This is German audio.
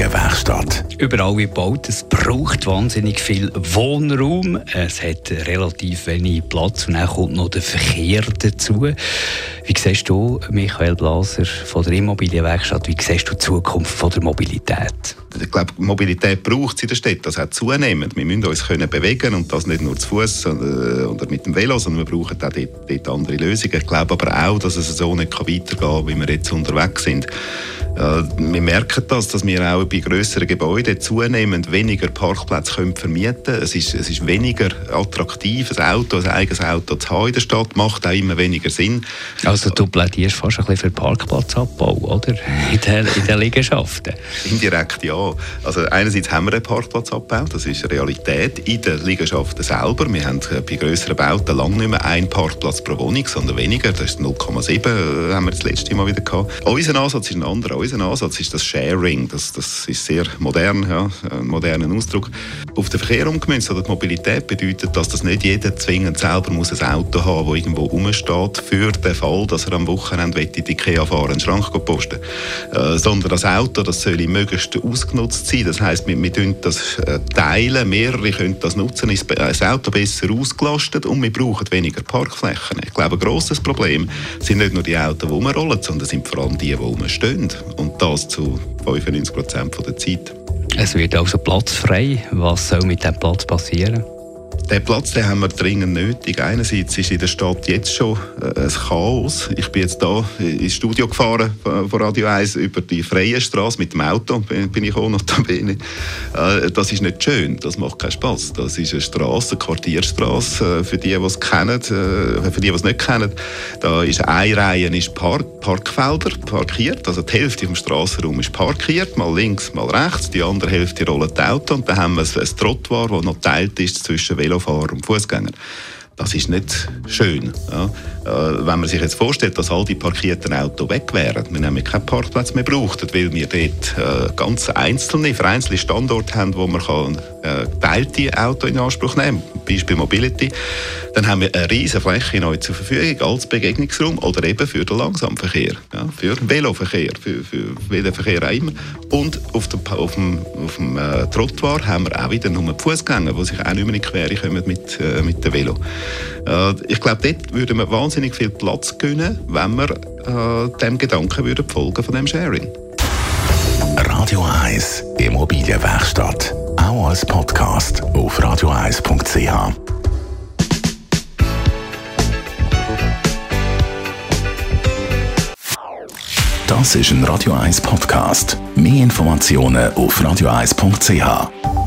Die Werkstatt. Überall wie gebaut, es braucht wahnsinnig viel Wohnraum. Es hat relativ wenig Platz und dann kommt noch der Verkehr dazu. Wie siehst du, Michael Blaser von der Immobilienwerkstatt, wie siehst du die Zukunft von der Mobilität? ich glaube, Mobilität braucht es in der Stadt, das auch zunehmend. Wir müssen uns können bewegen und das nicht nur zu Fuß oder mit dem Velo, sondern wir brauchen auch dort, dort andere Lösungen. Ich glaube aber auch, dass es so nicht weitergehen kann, wie wir jetzt unterwegs sind. Äh, wir merken das, dass wir auch bei grösseren Gebäuden zunehmend weniger Parkplätze können vermieten können. Es ist, es ist weniger attraktiv, ein Auto, ein eigenes Auto zu haben in der Stadt, macht auch immer weniger Sinn. Also du plädierst fast ein bisschen für Parkplatzabbau, oder? In den, in den Liegenschaften? Indirekt ja. Also einerseits haben wir einen Parkplatzabbau, das ist Realität in den Liegenschaften selber. Wir haben bei grösseren Bauten lange nicht mehr einen Parkplatz pro Wohnung, sondern weniger. Das ist 0,7 äh, haben wir das letzte Mal wieder gehabt. Unser Ansatz ist ein anderer. Unser Ansatz ist das Sharing. Das, das ist sehr modern, ja, ein moderner Ausdruck. Auf den Verkehr umgemünzt oder die Mobilität bedeutet, dass das nicht jeder zwingend selber muss ein Auto haben, das irgendwo rumsteht, für den Fall, dass er am Wochenende in die Ikea fahren, einen Schrank posten äh, sondern das Auto, das soll möglichst ausgenutzt sein. Das heisst, wir, wir tun das äh, teilen, mehrere können das nutzen, ist das Auto besser ausgelastet und wir brauchen weniger Parkflächen. Ich glaube, ein grosses Problem sind nicht nur die Autos, die rumrollen, sondern sind vor allem die, die rumstehen. Und das zu 95 Prozent der Zeit. Es wird also Platz frei. Was soll mit diesem Platz passieren? Den Platz den haben wir dringend nötig. Einerseits ist in der Stadt jetzt schon äh, ein Chaos. Ich bin jetzt hier ins Studio gefahren von Radio 1 über die freie Straße mit dem Auto. Bin ich auch noch da. Äh, das ist nicht schön. Das macht keinen Spaß. Das ist eine Straße, eine Quartierstraße äh, für die, die es kennen, für die, die es nicht kennen. Da ist eine Reihe ist Park, Parkfelder parkiert. Also die Hälfte vom Straßenraum ist parkiert, mal links, mal rechts. Die andere Hälfte rollen die Auto und dann haben wir ein Trottoir, das noch geteilt ist zwischen Velo Velofahrer und Fußgänger. Das ist nicht schön. Ja. Äh, wenn man sich jetzt vorstellt, dass all die parkierten Autos weg wären, wir nämlich keinen Parkplatz mehr brauchen, weil wir dort äh, ganz einzelne, vereinzelte Standorte haben, wo man kann, äh, geteilte Autos in Anspruch nehmen kann, Beispiel Mobility, dann haben wir eine riesige Fläche neu zur Verfügung als Begegnungsraum oder eben für den Langsamverkehr, ja, für den Veloverkehr, für, für welchen Verkehr auch immer. Und auf dem, auf dem, auf dem äh, Trottoir haben wir auch wieder nur Fußgänger, die sich auch nicht mehr in die Quere kommen mit, äh, mit dem Velo. Äh, ich glaube, dort würde man wahnsinnig viel Platz gewinnen, wenn wir äh, dem Gedanken würden folgen von dem Sharing. Radio 1 Immobilienwerkstatt. Auch als Podcast auf radio1.ch. Das ist ein Radio 1 Podcast. Mehr Informationen auf radio1.ch.